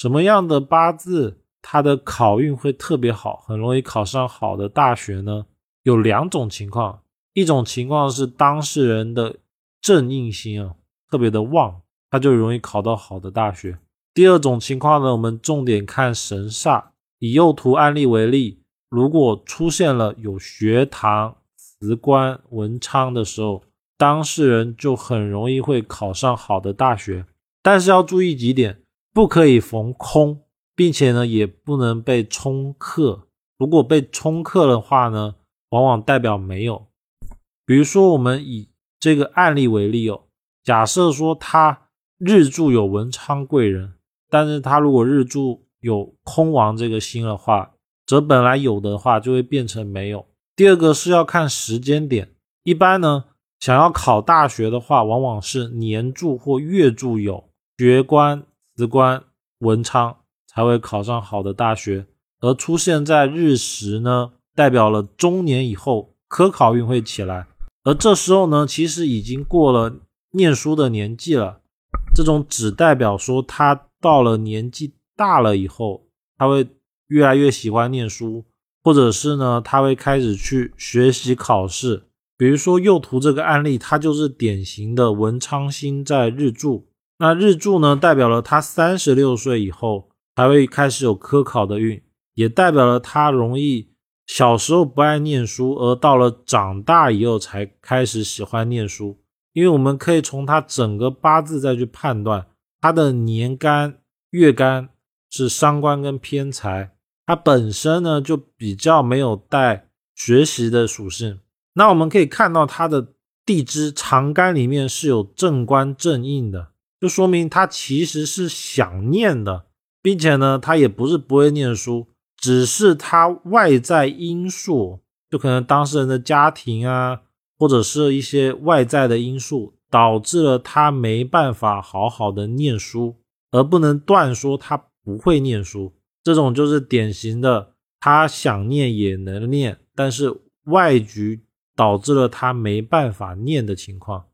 什么样的八字他的考运会特别好，很容易考上好的大学呢？有两种情况，一种情况是当事人的正印星啊特别的旺，他就容易考到好的大学。第二种情况呢，我们重点看神煞。以右图案例为例，如果出现了有学堂、辞官、文昌的时候，当事人就很容易会考上好的大学。但是要注意几点，不可以逢空，并且呢，也不能被冲克。如果被冲克的话呢，往往代表没有。比如说，我们以这个案例为例哦，假设说他日柱有文昌贵人，但是他如果日柱有空亡这个星的话，则本来有的话就会变成没有。第二个是要看时间点，一般呢，想要考大学的话，往往是年柱或月柱有学官、辞官、文昌才会考上好的大学，而出现在日食呢，代表了中年以后科考运会起来，而这时候呢，其实已经过了念书的年纪了，这种只代表说他到了年纪。大了以后，他会越来越喜欢念书，或者是呢，他会开始去学习考试。比如说右图这个案例，它就是典型的文昌星在日柱。那日柱呢，代表了他三十六岁以后才会开始有科考的运，也代表了他容易小时候不爱念书，而到了长大以后才开始喜欢念书。因为我们可以从他整个八字再去判断他的年干、月干。是伤官跟偏财，它本身呢就比较没有带学习的属性。那我们可以看到他的地支长干里面是有正官正印的，就说明他其实是想念的，并且呢他也不是不会念书，只是他外在因素，就可能当事人的家庭啊，或者是一些外在的因素，导致了他没办法好好的念书，而不能断说他。不会念书，这种就是典型的，他想念也能念，但是外局导致了他没办法念的情况。